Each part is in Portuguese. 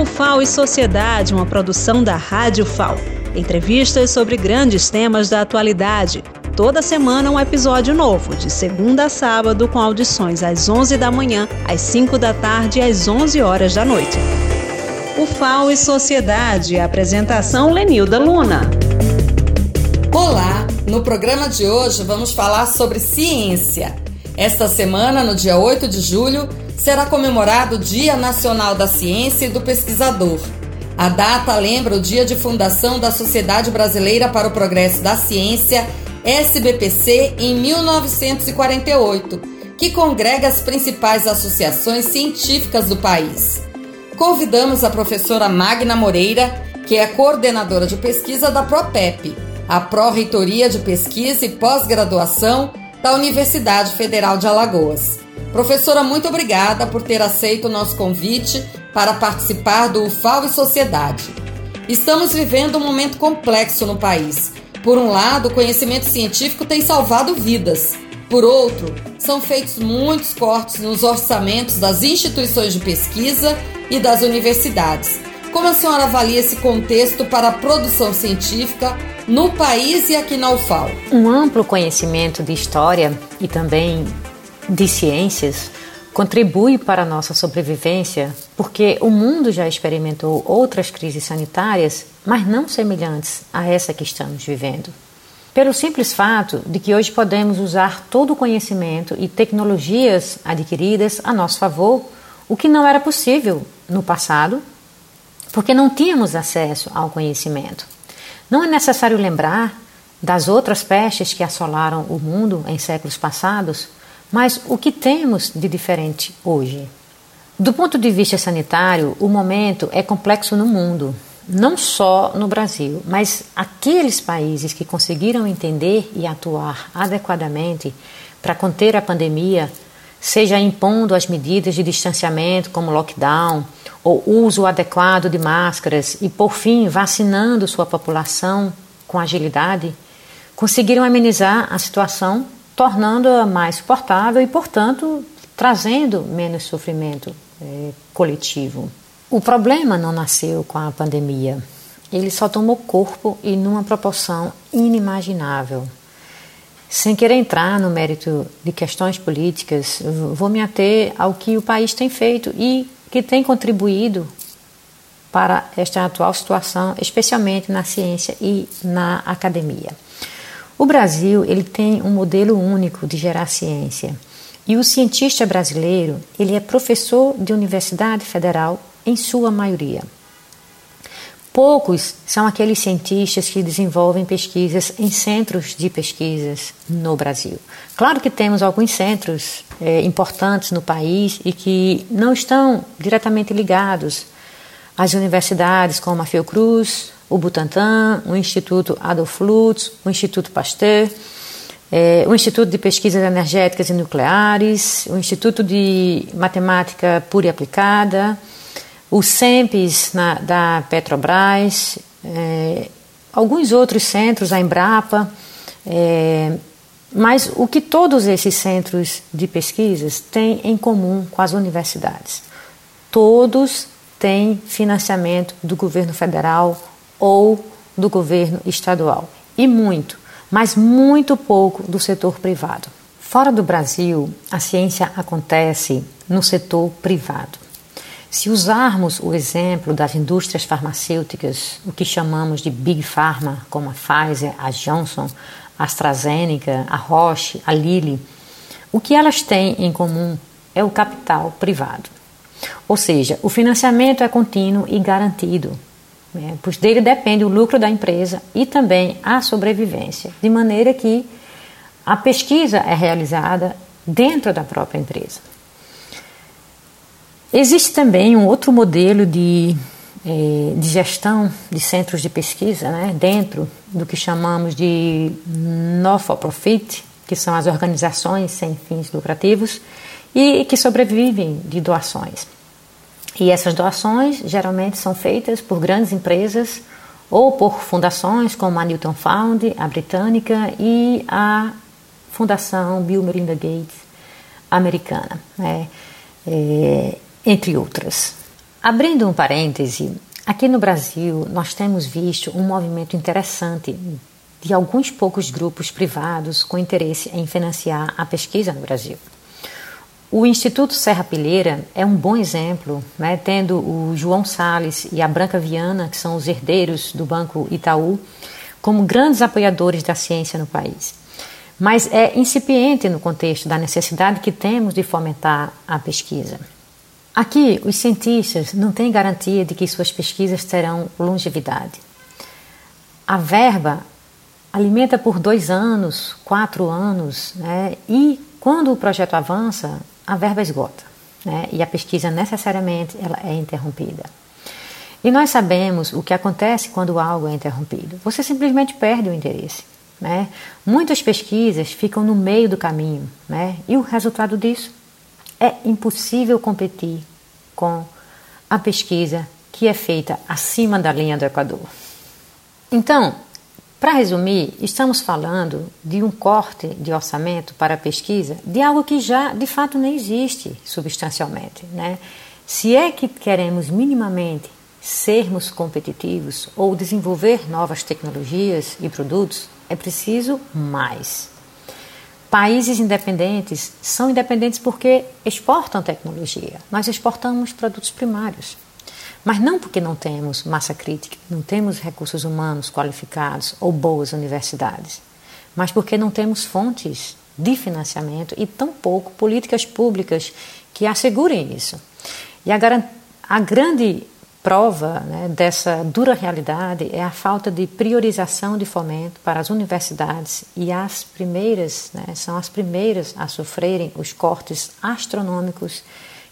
O FAO e Sociedade, uma produção da Rádio FAO. Entrevistas sobre grandes temas da atualidade. Toda semana um episódio novo, de segunda a sábado, com audições às 11 da manhã, às 5 da tarde e às 11 horas da noite. O FAO e Sociedade, apresentação Lenilda Luna. Olá, no programa de hoje vamos falar sobre ciência. Esta semana, no dia 8 de julho, será comemorado o Dia Nacional da Ciência e do Pesquisador. A data lembra o dia de fundação da Sociedade Brasileira para o Progresso da Ciência, SBPC, em 1948, que congrega as principais associações científicas do país. Convidamos a professora Magna Moreira, que é coordenadora de pesquisa da PROPEP, a Pró-Reitoria de Pesquisa e Pós-Graduação da Universidade Federal de Alagoas. Professora, muito obrigada por ter aceito o nosso convite para participar do UFAO e Sociedade. Estamos vivendo um momento complexo no país. Por um lado, o conhecimento científico tem salvado vidas. Por outro, são feitos muitos cortes nos orçamentos das instituições de pesquisa e das universidades. Como a senhora avalia esse contexto para a produção científica no país e aqui na UFAO? Um amplo conhecimento de história e também de ciências contribui para a nossa sobrevivência, porque o mundo já experimentou outras crises sanitárias, mas não semelhantes a essa que estamos vivendo. Pelo simples fato de que hoje podemos usar todo o conhecimento e tecnologias adquiridas a nosso favor, o que não era possível no passado, porque não tínhamos acesso ao conhecimento. Não é necessário lembrar das outras pestes que assolaram o mundo em séculos passados, mas o que temos de diferente hoje? Do ponto de vista sanitário, o momento é complexo no mundo, não só no Brasil, mas aqueles países que conseguiram entender e atuar adequadamente para conter a pandemia, seja impondo as medidas de distanciamento, como lockdown, ou uso adequado de máscaras e, por fim, vacinando sua população com agilidade, conseguiram amenizar a situação tornando-a mais suportável e, portanto, trazendo menos sofrimento é, coletivo. O problema não nasceu com a pandemia, ele só tomou corpo e numa proporção inimaginável. Sem querer entrar no mérito de questões políticas, vou me ater ao que o país tem feito e que tem contribuído para esta atual situação, especialmente na ciência e na academia. O Brasil ele tem um modelo único de gerar ciência. E o cientista brasileiro, ele é professor de universidade federal em sua maioria. Poucos são aqueles cientistas que desenvolvem pesquisas em centros de pesquisas no Brasil. Claro que temos alguns centros é, importantes no país e que não estão diretamente ligados às universidades como a Fiocruz, o Butantan, o Instituto Adolf Lutz, o Instituto Pasteur, é, o Instituto de Pesquisas Energéticas e Nucleares, o Instituto de Matemática Pura e Aplicada, o SEMPES na, da Petrobras, é, alguns outros centros, a Embrapa, é, mas o que todos esses centros de pesquisas têm em comum com as universidades? Todos têm financiamento do governo federal ou do governo estadual. E muito, mas muito pouco do setor privado. Fora do Brasil, a ciência acontece no setor privado. Se usarmos o exemplo das indústrias farmacêuticas, o que chamamos de Big Pharma, como a Pfizer, a Johnson, a AstraZeneca, a Roche, a Lilly, o que elas têm em comum é o capital privado. Ou seja, o financiamento é contínuo e garantido, né? Pois dele depende o lucro da empresa e também a sobrevivência, de maneira que a pesquisa é realizada dentro da própria empresa. Existe também um outro modelo de, eh, de gestão de centros de pesquisa, né, dentro do que chamamos de not-for-profit, que são as organizações sem fins lucrativos e que sobrevivem de doações. E essas doações geralmente são feitas por grandes empresas ou por fundações como a Newton Found, a britânica e a Fundação Bill Melinda Gates americana, né? é, entre outras. Abrindo um parêntese, aqui no Brasil nós temos visto um movimento interessante de alguns poucos grupos privados com interesse em financiar a pesquisa no Brasil. O Instituto Serra Pilheira é um bom exemplo, né, tendo o João Sales e a Branca Viana, que são os herdeiros do Banco Itaú, como grandes apoiadores da ciência no país. Mas é incipiente no contexto da necessidade que temos de fomentar a pesquisa. Aqui, os cientistas não têm garantia de que suas pesquisas terão longevidade. A verba alimenta por dois anos, quatro anos, né, e quando o projeto avança, a verba esgota né? e a pesquisa necessariamente ela é interrompida. E nós sabemos o que acontece quando algo é interrompido. Você simplesmente perde o interesse. Né? Muitas pesquisas ficam no meio do caminho né? e o resultado disso é impossível competir com a pesquisa que é feita acima da linha do Equador. Então, para resumir, estamos falando de um corte de orçamento para a pesquisa de algo que já de fato nem existe substancialmente. Né? Se é que queremos minimamente sermos competitivos ou desenvolver novas tecnologias e produtos, é preciso mais. Países independentes são independentes porque exportam tecnologia. Nós exportamos produtos primários. Mas não porque não temos massa crítica, não temos recursos humanos qualificados ou boas universidades, mas porque não temos fontes de financiamento e tampouco políticas públicas que assegurem isso. E a, a grande prova né, dessa dura realidade é a falta de priorização de fomento para as universidades e as primeiras, né, são as primeiras a sofrerem os cortes astronômicos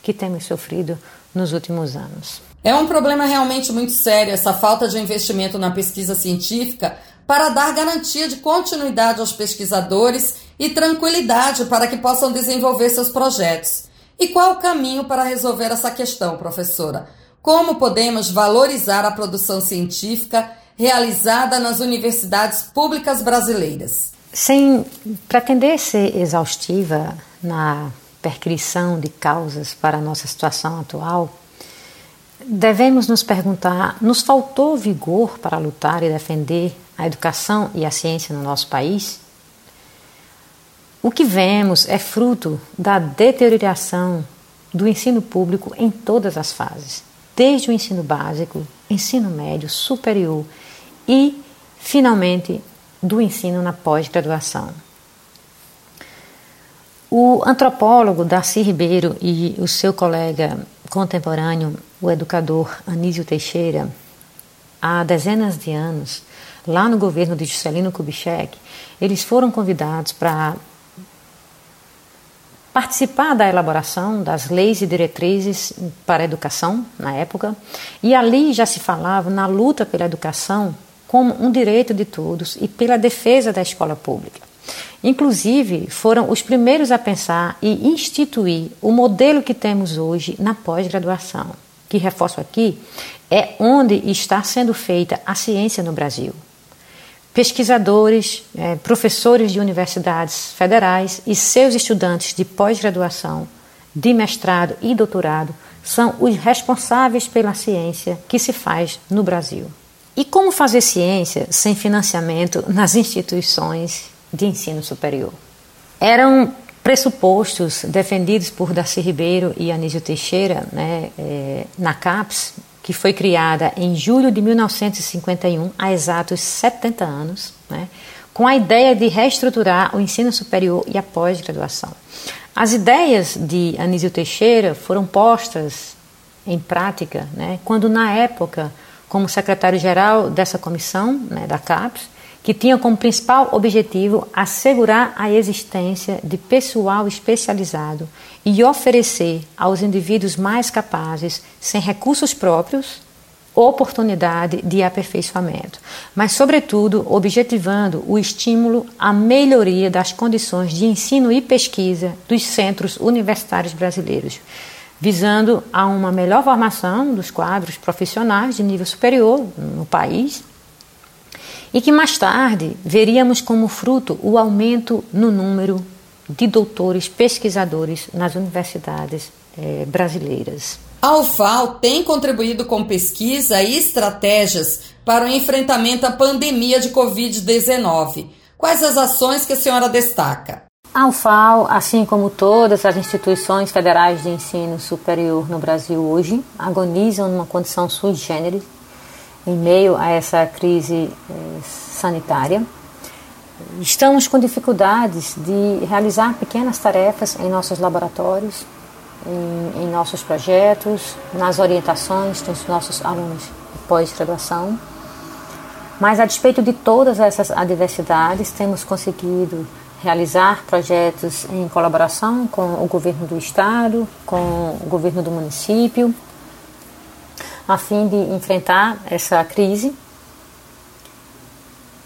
que temos sofrido nos últimos anos. É um problema realmente muito sério essa falta de investimento na pesquisa científica para dar garantia de continuidade aos pesquisadores e tranquilidade para que possam desenvolver seus projetos. E qual o caminho para resolver essa questão, professora? Como podemos valorizar a produção científica realizada nas universidades públicas brasileiras? Sem pretender ser exaustiva na percrição de causas para a nossa situação atual, devemos nos perguntar: nos faltou vigor para lutar e defender a educação e a ciência no nosso país? O que vemos é fruto da deterioração do ensino público em todas as fases, desde o ensino básico, ensino médio, superior e, finalmente, do ensino na pós-graduação. O antropólogo Darcy Ribeiro e o seu colega contemporâneo, o educador Anísio Teixeira, há dezenas de anos, lá no governo de Juscelino Kubitschek, eles foram convidados para participar da elaboração das leis e diretrizes para a educação na época, e ali já se falava na luta pela educação como um direito de todos e pela defesa da escola pública. Inclusive, foram os primeiros a pensar e instituir o modelo que temos hoje na pós-graduação, que reforço aqui, é onde está sendo feita a ciência no Brasil. Pesquisadores, é, professores de universidades federais e seus estudantes de pós-graduação, de mestrado e doutorado são os responsáveis pela ciência que se faz no Brasil. E como fazer ciência sem financiamento nas instituições de ensino superior. Eram pressupostos defendidos por Darcy Ribeiro e Anísio Teixeira né, é, na CAPES, que foi criada em julho de 1951, há exatos 70 anos, né, com a ideia de reestruturar o ensino superior e a pós-graduação. As ideias de Anísio Teixeira foram postas em prática né, quando, na época, como secretário-geral dessa comissão, né, da CAPES, que tinha como principal objetivo assegurar a existência de pessoal especializado e oferecer aos indivíduos mais capazes, sem recursos próprios, oportunidade de aperfeiçoamento, mas, sobretudo, objetivando o estímulo à melhoria das condições de ensino e pesquisa dos centros universitários brasileiros, visando a uma melhor formação dos quadros profissionais de nível superior no país e que mais tarde veríamos como fruto o aumento no número de doutores pesquisadores nas universidades eh, brasileiras. A UFAL tem contribuído com pesquisa e estratégias para o enfrentamento à pandemia de Covid-19. Quais as ações que a senhora destaca? A UFAL, assim como todas as instituições federais de ensino superior no Brasil hoje, agonizam numa condição sui generis em meio a essa crise eh, sanitária. Estamos com dificuldades de realizar pequenas tarefas em nossos laboratórios, em, em nossos projetos, nas orientações dos nossos alunos de pós-graduação. Mas, a despeito de todas essas adversidades, temos conseguido realizar projetos em colaboração com o governo do estado, com o governo do município, a fim de enfrentar essa crise.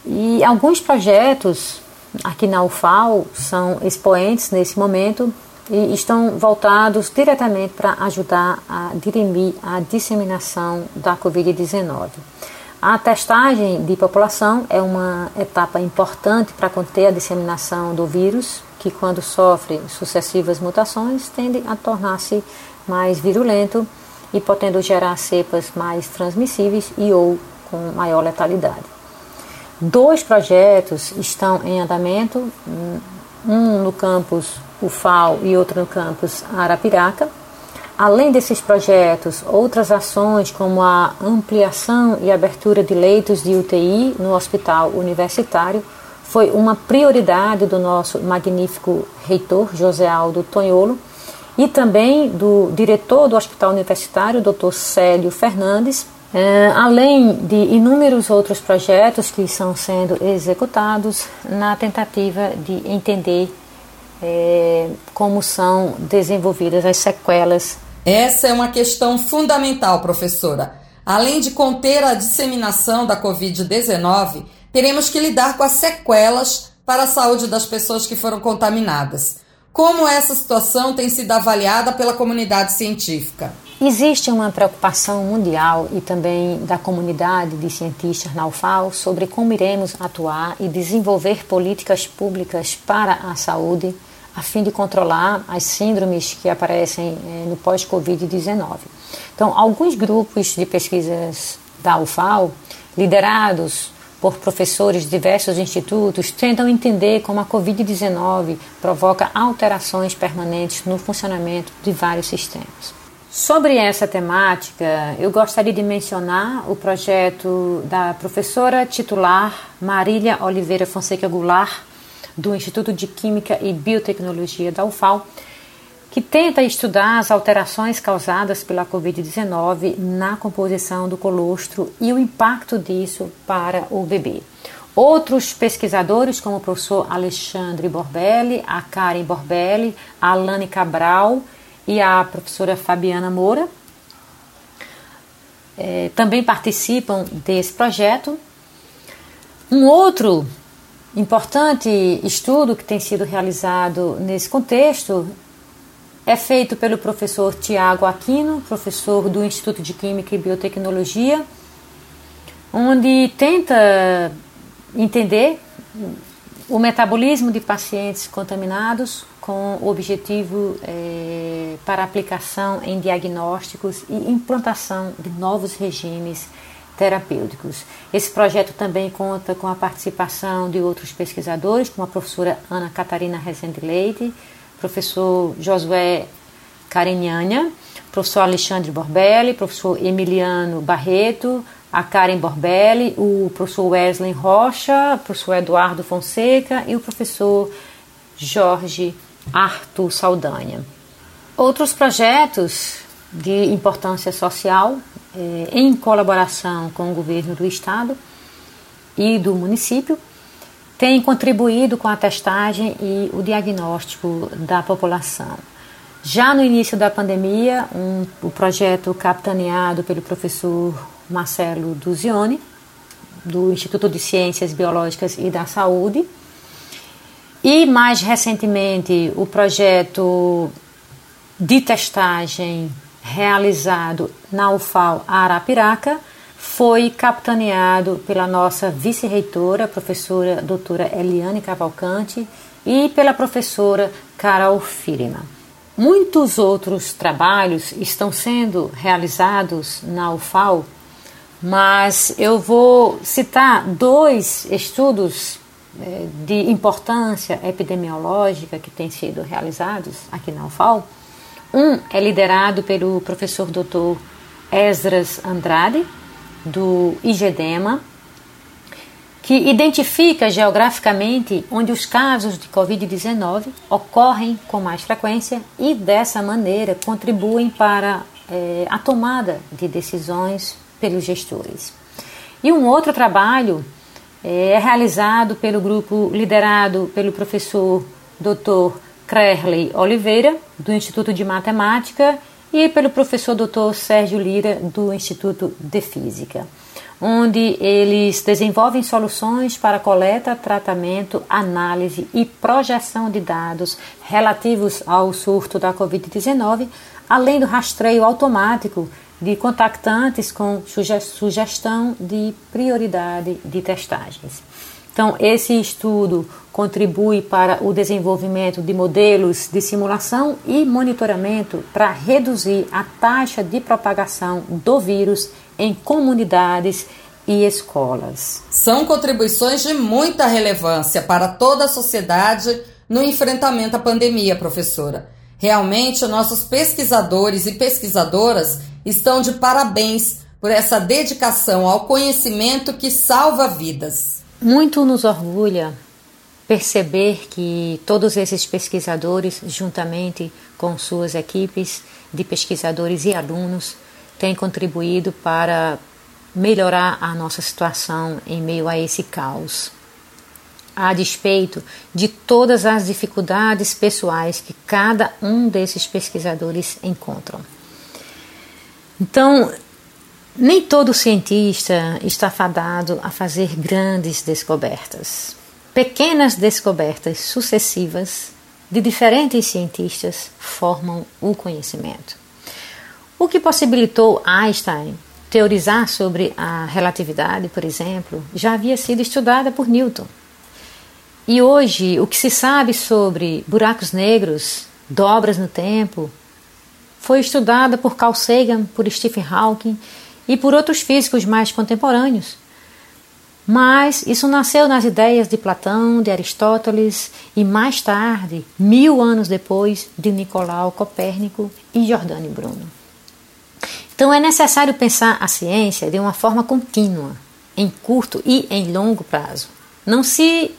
E alguns projetos aqui na UFAL são expoentes nesse momento e estão voltados diretamente para ajudar a dirimir a disseminação da Covid-19. A testagem de população é uma etapa importante para conter a disseminação do vírus, que quando sofre sucessivas mutações tende a tornar-se mais virulento e podendo gerar cepas mais transmissíveis e ou com maior letalidade. Dois projetos estão em andamento, um no campus UFAL e outro no campus Arapiraca, Além desses projetos, outras ações como a ampliação e abertura de leitos de UTI no hospital universitário foi uma prioridade do nosso magnífico reitor José Aldo Tonholo e também do diretor do hospital universitário, Dr. Célio Fernandes, é, além de inúmeros outros projetos que estão sendo executados na tentativa de entender é, como são desenvolvidas as sequelas essa é uma questão fundamental, professora. Além de conter a disseminação da Covid-19, teremos que lidar com as sequelas para a saúde das pessoas que foram contaminadas. Como essa situação tem sido avaliada pela comunidade científica? Existe uma preocupação mundial e também da comunidade de cientistas na UFAO sobre como iremos atuar e desenvolver políticas públicas para a saúde a fim de controlar as síndromes que aparecem é, no pós-Covid-19. Então, alguns grupos de pesquisas da UFAL, liderados por professores de diversos institutos, tentam entender como a Covid-19 provoca alterações permanentes no funcionamento de vários sistemas. Sobre essa temática, eu gostaria de mencionar o projeto da professora titular Marília Oliveira Fonseca Goulart, do Instituto de Química e Biotecnologia da UFAL, que tenta estudar as alterações causadas pela Covid-19 na composição do colostro e o impacto disso para o bebê. Outros pesquisadores, como o professor Alexandre Borbelli, a Karen Borbelli, a Alane Cabral e a professora Fabiana Moura, é, também participam desse projeto. Um outro Importante estudo que tem sido realizado nesse contexto é feito pelo professor Tiago Aquino, professor do Instituto de Química e Biotecnologia, onde tenta entender o metabolismo de pacientes contaminados com objetivo é, para aplicação em diagnósticos e implantação de novos regimes terapêuticos. Esse projeto também conta com a participação de outros pesquisadores, como a professora Ana Catarina Rezende Leite, professor Josué Carinhanha, professor Alexandre Borbelli, professor Emiliano Barreto, a Karen Borbelli, o professor Wesley Rocha, o professor Eduardo Fonseca e o professor Jorge Arthur Saldanha. Outros projetos de importância social é, em colaboração com o governo do estado e do município, tem contribuído com a testagem e o diagnóstico da população. Já no início da pandemia, um, o projeto capitaneado pelo professor Marcelo Duzione, do Instituto de Ciências Biológicas e da Saúde, e mais recentemente o projeto de testagem realizado na UFAL Arapiraca, foi capitaneado pela nossa vice-reitora, professora doutora Eliane Cavalcante, e pela professora Carol Firima. muitos outros trabalhos estão sendo realizados na UFAL, mas eu vou citar dois estudos é, de importância epidemiológica que têm sido realizados aqui na UFAL. Um é liderado pelo professor Dr. Esdras Andrade, do IGEDEMA, que identifica geograficamente onde os casos de Covid-19 ocorrem com mais frequência e, dessa maneira, contribuem para é, a tomada de decisões pelos gestores. E um outro trabalho é realizado pelo grupo liderado pelo professor Dr. Crerley Oliveira, do Instituto de Matemática, e pelo professor Dr. Sérgio Lira, do Instituto de Física onde eles desenvolvem soluções para coleta, tratamento, análise e projeção de dados relativos ao surto da Covid-19, além do rastreio automático de contactantes com sugestão de prioridade de testagens. Então, esse estudo contribui para o desenvolvimento de modelos de simulação e monitoramento para reduzir a taxa de propagação do vírus em comunidades e escolas. São contribuições de muita relevância para toda a sociedade no enfrentamento à pandemia, professora. Realmente, nossos pesquisadores e pesquisadoras estão de parabéns por essa dedicação ao conhecimento que salva vidas. Muito nos orgulha perceber que todos esses pesquisadores, juntamente com suas equipes de pesquisadores e alunos, tem contribuído para melhorar a nossa situação em meio a esse caos. A despeito de todas as dificuldades pessoais que cada um desses pesquisadores encontram. Então, nem todo cientista está fadado a fazer grandes descobertas. Pequenas descobertas sucessivas de diferentes cientistas formam o conhecimento. O que possibilitou Einstein teorizar sobre a relatividade, por exemplo, já havia sido estudada por Newton. E hoje, o que se sabe sobre buracos negros, dobras no tempo, foi estudada por Carl Sagan, por Stephen Hawking e por outros físicos mais contemporâneos. Mas isso nasceu nas ideias de Platão, de Aristóteles e mais tarde, mil anos depois, de Nicolau Copérnico e Giordano Bruno. Então é necessário pensar a ciência de uma forma contínua, em curto e em longo prazo. Não se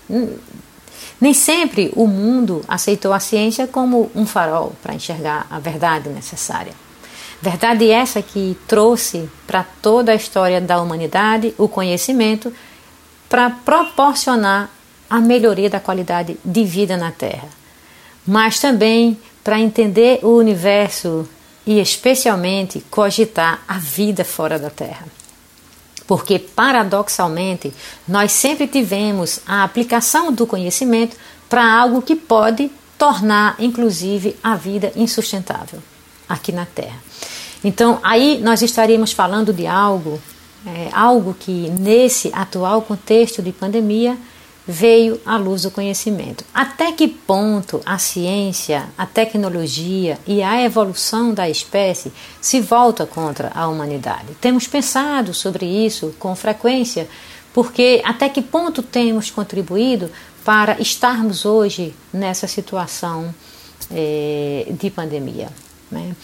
nem sempre o mundo aceitou a ciência como um farol para enxergar a verdade necessária. Verdade essa que trouxe para toda a história da humanidade o conhecimento para proporcionar a melhoria da qualidade de vida na Terra, mas também para entender o universo e especialmente cogitar a vida fora da Terra. Porque, paradoxalmente, nós sempre tivemos a aplicação do conhecimento para algo que pode tornar, inclusive, a vida insustentável aqui na Terra. Então, aí nós estaríamos falando de algo, é, algo que nesse atual contexto de pandemia veio à luz do conhecimento. Até que ponto a ciência, a tecnologia e a evolução da espécie se volta contra a humanidade? Temos pensado sobre isso com frequência, porque até que ponto temos contribuído para estarmos hoje nessa situação é, de pandemia? Né?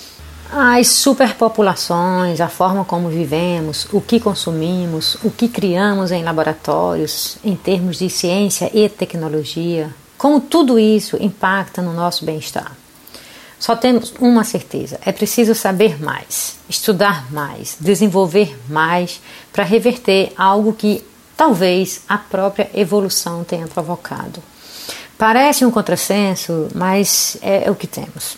As superpopulações, a forma como vivemos, o que consumimos, o que criamos em laboratórios, em termos de ciência e tecnologia, como tudo isso impacta no nosso bem-estar. Só temos uma certeza: é preciso saber mais, estudar mais, desenvolver mais para reverter algo que talvez a própria evolução tenha provocado. Parece um contrassenso, mas é o que temos.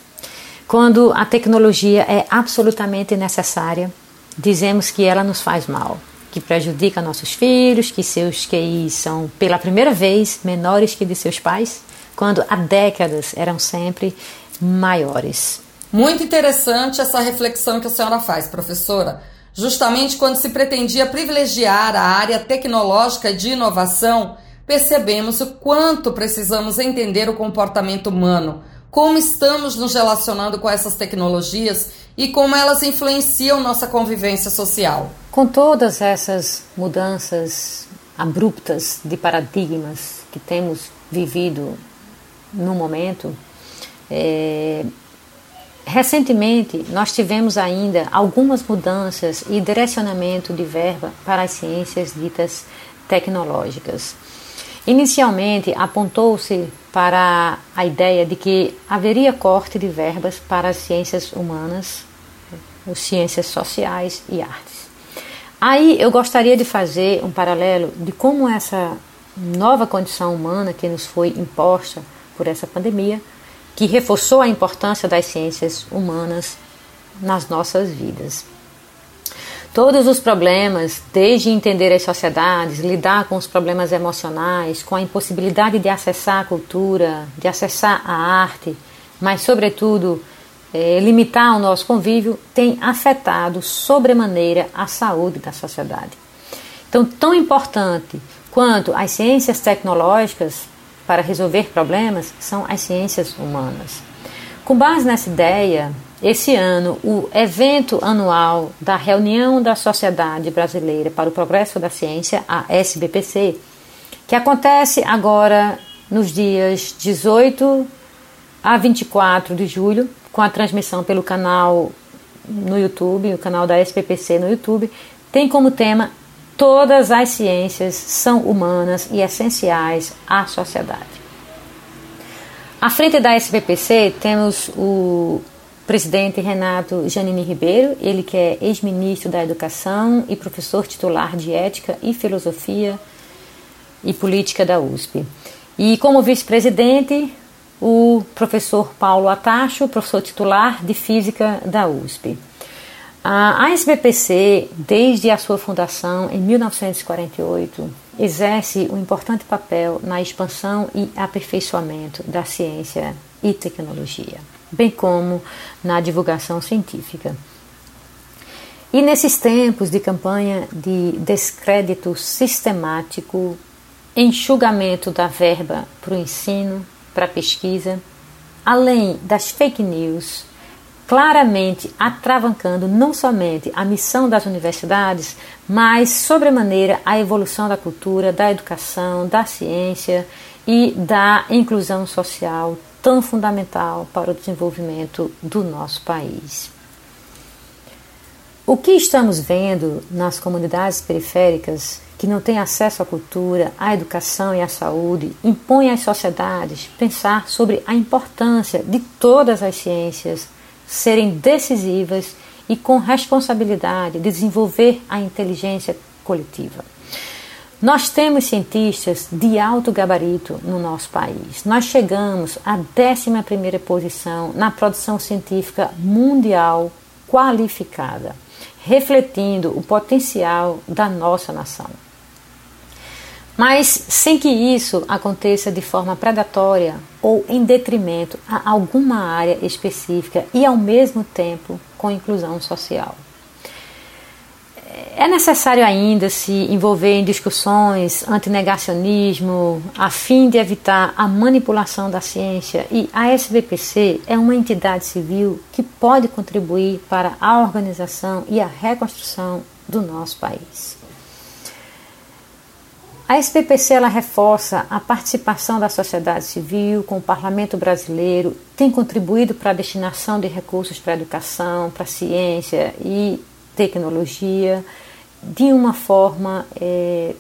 Quando a tecnologia é absolutamente necessária, dizemos que ela nos faz mal, que prejudica nossos filhos, que seus QIs são pela primeira vez menores que de seus pais, quando há décadas eram sempre maiores. Muito interessante essa reflexão que a senhora faz, professora. Justamente quando se pretendia privilegiar a área tecnológica de inovação, percebemos o quanto precisamos entender o comportamento humano como estamos nos relacionando com essas tecnologias e como elas influenciam nossa convivência social. Com todas essas mudanças abruptas de paradigmas que temos vivido no momento, é, recentemente nós tivemos ainda algumas mudanças e direcionamento de verba para as ciências ditas tecnológicas. Inicialmente apontou-se para a ideia de que haveria corte de verbas para as ciências humanas, as ciências sociais e artes. Aí eu gostaria de fazer um paralelo de como essa nova condição humana que nos foi imposta por essa pandemia, que reforçou a importância das ciências humanas nas nossas vidas. Todos os problemas, desde entender as sociedades, lidar com os problemas emocionais, com a impossibilidade de acessar a cultura, de acessar a arte, mas, sobretudo, é, limitar o nosso convívio, tem afetado sobremaneira a saúde da sociedade. Então, tão importante quanto as ciências tecnológicas para resolver problemas são as ciências humanas. Com base nessa ideia, esse ano, o evento anual da Reunião da Sociedade Brasileira para o Progresso da Ciência, a SBPC, que acontece agora nos dias 18 a 24 de julho, com a transmissão pelo canal no YouTube, o canal da SBPC no YouTube, tem como tema Todas as ciências são humanas e essenciais à sociedade. À frente da SBPC temos o presidente Renato Janine Ribeiro, ele que é ex-ministro da Educação e professor titular de Ética e Filosofia e Política da USP. E como vice-presidente, o professor Paulo Atacho, professor titular de Física da USP. A SBPC, desde a sua fundação em 1948, exerce um importante papel na expansão e aperfeiçoamento da ciência e tecnologia bem como na divulgação científica. E nesses tempos de campanha de descrédito sistemático, enxugamento da verba para o ensino, para a pesquisa, além das fake news, claramente atravancando não somente a missão das universidades, mas, sobremaneira, a evolução da cultura, da educação, da ciência e da inclusão social tão fundamental para o desenvolvimento do nosso país. O que estamos vendo nas comunidades periféricas que não têm acesso à cultura, à educação e à saúde impõe às sociedades pensar sobre a importância de todas as ciências serem decisivas e com responsabilidade de desenvolver a inteligência coletiva. Nós temos cientistas de alto gabarito no nosso país. Nós chegamos à 11 posição na produção científica mundial qualificada, refletindo o potencial da nossa nação. Mas sem que isso aconteça de forma predatória ou em detrimento a alguma área específica e ao mesmo tempo com inclusão social. É necessário ainda se envolver em discussões antinegacionismo a fim de evitar a manipulação da ciência e a SBPC é uma entidade civil que pode contribuir para a organização e a reconstrução do nosso país. A SBPC ela reforça a participação da sociedade civil com o Parlamento brasileiro, tem contribuído para a destinação de recursos para a educação, para a ciência e tecnologia de uma forma é,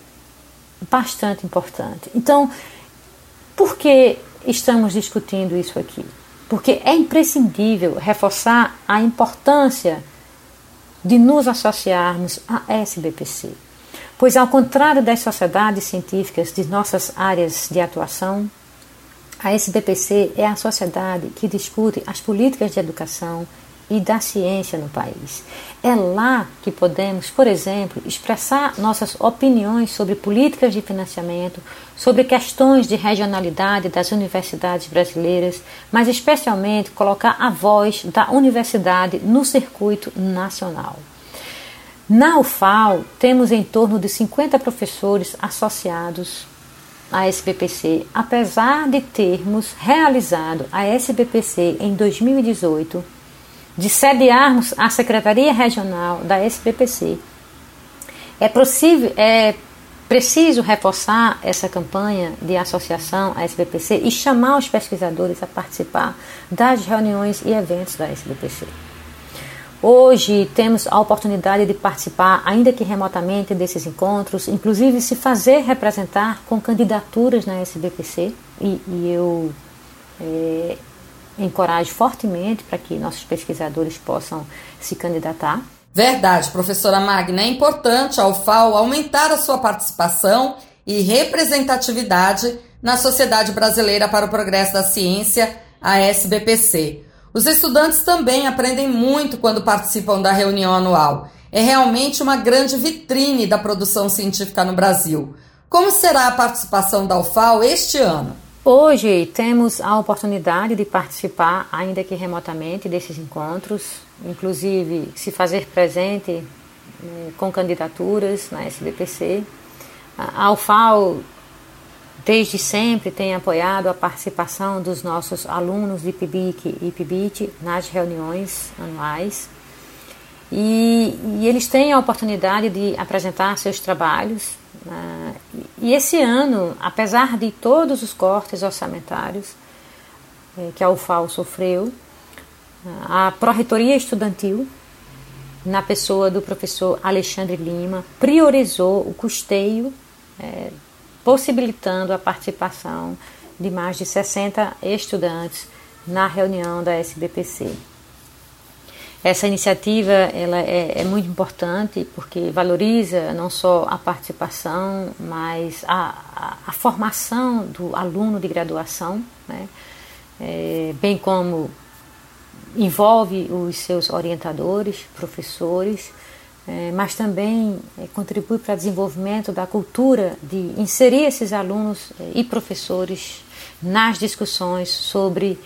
bastante importante. Então, por que estamos discutindo isso aqui? Porque é imprescindível reforçar a importância de nos associarmos à SBPC. Pois, ao contrário das sociedades científicas de nossas áreas de atuação, a SBPC é a sociedade que discute as políticas de educação e da ciência no país. É lá que podemos, por exemplo, expressar nossas opiniões sobre políticas de financiamento, sobre questões de regionalidade das universidades brasileiras, mas especialmente colocar a voz da universidade no circuito nacional. Na UFAL, temos em torno de 50 professores associados a SBPC, apesar de termos realizado a SBPC em 2018, de sediarmos a Secretaria Regional da SBPC, é possível, é preciso reforçar essa campanha de associação à SBPC e chamar os pesquisadores a participar das reuniões e eventos da SBPC. Hoje temos a oportunidade de participar, ainda que remotamente, desses encontros, inclusive se fazer representar com candidaturas na SBPC, e, e eu é, encorajo fortemente para que nossos pesquisadores possam se candidatar. Verdade, professora Magna. É importante a UFAO aumentar a sua participação e representatividade na Sociedade Brasileira para o Progresso da Ciência, a SBPC. Os estudantes também aprendem muito quando participam da reunião anual. É realmente uma grande vitrine da produção científica no Brasil. Como será a participação da UFAO este ano? Hoje temos a oportunidade de participar, ainda que remotamente, desses encontros, inclusive se fazer presente eh, com candidaturas na SBPC. A UFAO desde sempre tem apoiado a participação dos nossos alunos de PIBIC e PIBIT nas reuniões anuais. E, e, eles têm a oportunidade de apresentar seus trabalhos. Uh, e esse ano, apesar de todos os cortes orçamentários eh, que a UFAO sofreu, a Pró-Reitoria Estudantil, na pessoa do professor Alexandre Lima, priorizou o custeio eh, possibilitando a participação de mais de 60 estudantes na reunião da SBPC. Essa iniciativa ela é, é, muito importante porque valoriza não só a participação, mas a, a, a formação do aluno de graduação, né? é, bem como envolve os seus orientadores, professores, é, mas também é, contribui para o desenvolvimento da cultura de inserir esses alunos é, e professores nas discussões sobre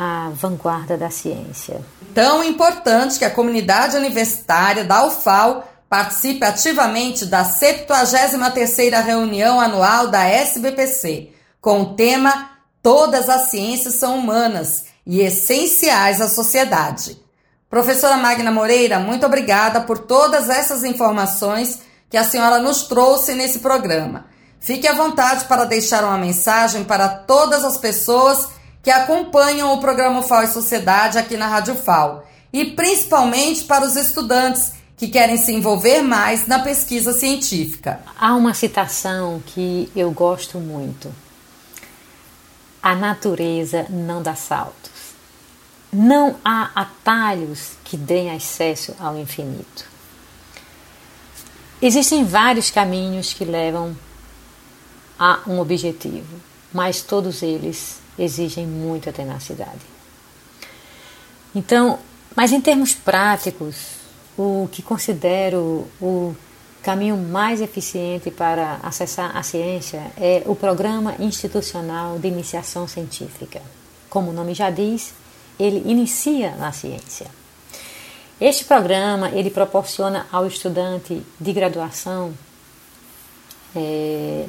a vanguarda da ciência. Tão importante que a comunidade universitária da UFAL participe ativamente da 73ª reunião anual da SBPC, com o tema Todas as ciências são humanas e essenciais à sociedade. Professora Magna Moreira, muito obrigada por todas essas informações que a senhora nos trouxe nesse programa. Fique à vontade para deixar uma mensagem para todas as pessoas que acompanham o programa FAO e Sociedade aqui na Rádio FAO e principalmente para os estudantes que querem se envolver mais na pesquisa científica. Há uma citação que eu gosto muito. A natureza não dá saltos. Não há atalhos que deem acesso ao infinito. Existem vários caminhos que levam a um objetivo, mas todos eles exigem muita tenacidade. Então, mas em termos práticos, o que considero o caminho mais eficiente para acessar a ciência é o Programa Institucional de Iniciação Científica. Como o nome já diz, ele inicia na ciência. Este programa ele proporciona ao estudante de graduação é,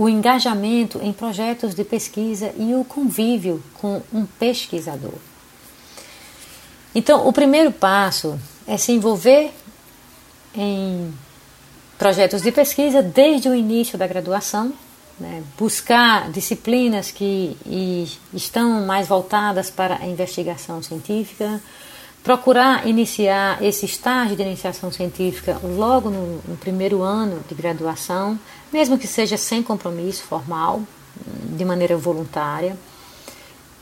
o engajamento em projetos de pesquisa e o convívio com um pesquisador. Então, o primeiro passo é se envolver em projetos de pesquisa desde o início da graduação né, buscar disciplinas que estão mais voltadas para a investigação científica, procurar iniciar esse estágio de iniciação científica logo no, no primeiro ano de graduação, mesmo que seja sem compromisso formal, de maneira voluntária.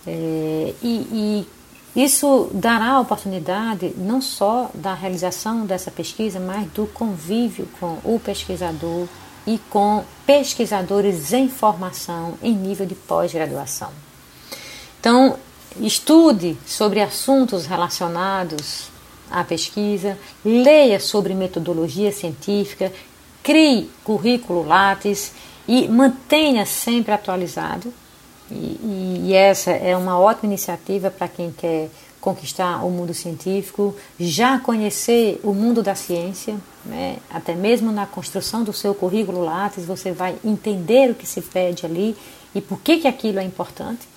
É, e, e isso dará a oportunidade não só da realização dessa pesquisa, mas do convívio com o pesquisador e com pesquisadores em formação em nível de pós-graduação. Então, estude sobre assuntos relacionados à pesquisa, leia sobre metodologia científica, crie currículo Lattes e mantenha sempre atualizado. E, e, essa é uma ótima iniciativa para quem quer conquistar o mundo científico, já conhecer o mundo da ciência, né? até mesmo na construção do seu currículo Lattes, você vai entender o que se pede ali e por que, que aquilo é importante.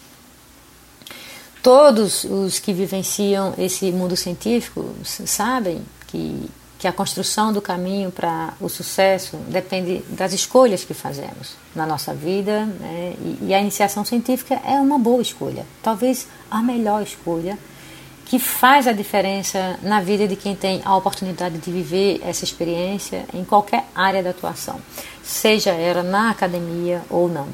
Todos os que vivenciam esse mundo científico sabem que, que a construção do caminho para o sucesso depende das escolhas que fazemos na nossa vida, né? e, e a iniciação científica é uma boa escolha, talvez a melhor escolha que faz a diferença na vida de quem tem a oportunidade de viver essa experiência em qualquer área da atuação, seja ela na academia ou não.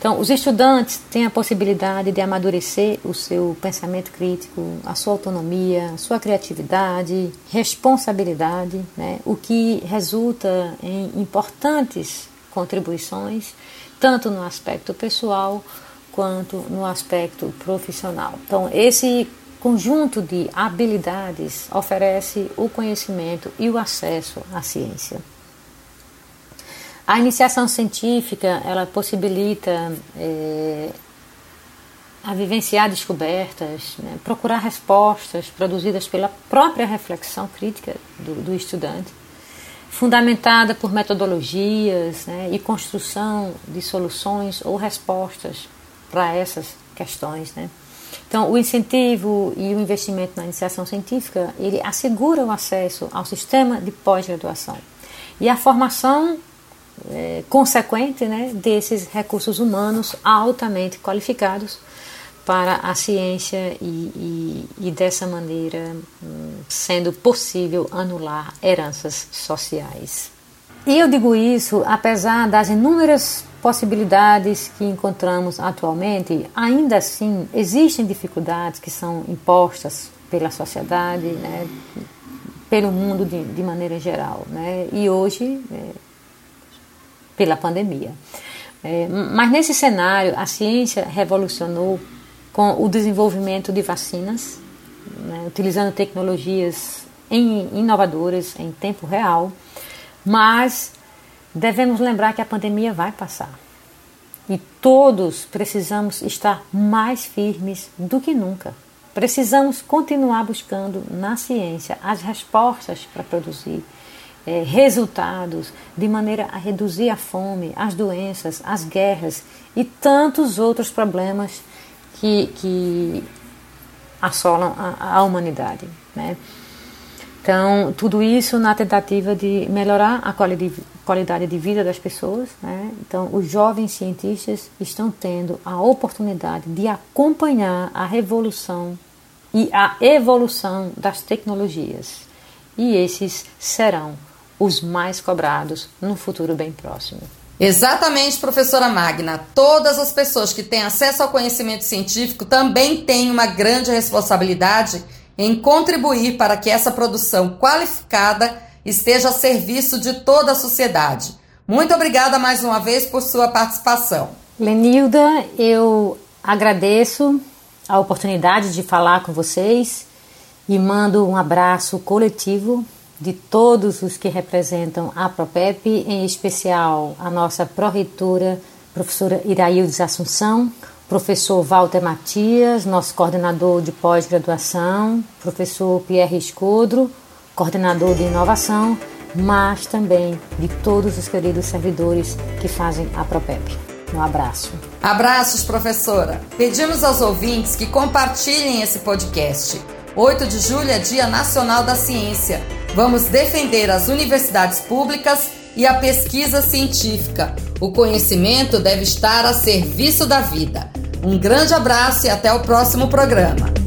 Então, os estudantes têm a possibilidade de amadurecer o seu pensamento crítico, a sua autonomia, a sua criatividade, responsabilidade, né? o que resulta em importantes contribuições, tanto no aspecto pessoal quanto no aspecto profissional. Então, esse conjunto de habilidades oferece o conhecimento e o acesso à ciência. A iniciação científica ela possibilita é, a vivenciar descobertas, né, procurar respostas produzidas pela própria reflexão crítica do, do estudante, fundamentada por metodologias né, e construção de soluções ou respostas para essas questões. Né. Então, o incentivo e o investimento na iniciação científica, ele assegura o acesso ao sistema de pós-graduação e a formação é, consequente né, desses recursos humanos altamente qualificados para a ciência e, e, e dessa maneira hum, sendo possível anular heranças sociais. E eu digo isso apesar das inúmeras possibilidades que encontramos atualmente, ainda assim existem dificuldades que são impostas pela sociedade, né, pelo mundo de, de maneira geral, né, e hoje é, pela pandemia. É, mas nesse cenário, a ciência revolucionou com o desenvolvimento de vacinas, né, utilizando tecnologias inovadoras em tempo real, mas Devemos lembrar que a pandemia vai passar e todos precisamos estar mais firmes do que nunca. Precisamos continuar buscando na ciência as respostas para produzir é, resultados de maneira a reduzir a fome, as doenças, as guerras e tantos outros problemas que, que assolam a, a humanidade. Né? Então, tudo isso na tentativa de melhorar a qualidade de vida das pessoas. Né? Então, os jovens cientistas estão tendo a oportunidade de acompanhar a revolução e a evolução das tecnologias. E esses serão os mais cobrados no futuro bem próximo. Exatamente, professora Magna. Todas as pessoas que têm acesso ao conhecimento científico também têm uma grande responsabilidade em contribuir para que essa produção qualificada esteja a serviço de toda a sociedade. Muito obrigada mais uma vez por sua participação. Lenilda, eu agradeço a oportunidade de falar com vocês e mando um abraço coletivo de todos os que representam a PROPEP, em especial a nossa pró-reitora, professora Iraildes Assunção, professor Walter Matias, nosso coordenador de pós-graduação, professor Pierre Escudro, coordenador de inovação, mas também de todos os queridos servidores que fazem a Propep. Um abraço. Abraços, professora. Pedimos aos ouvintes que compartilhem esse podcast. 8 de julho é Dia Nacional da Ciência. Vamos defender as universidades públicas e a pesquisa científica. O conhecimento deve estar a serviço da vida. Um grande abraço e até o próximo programa.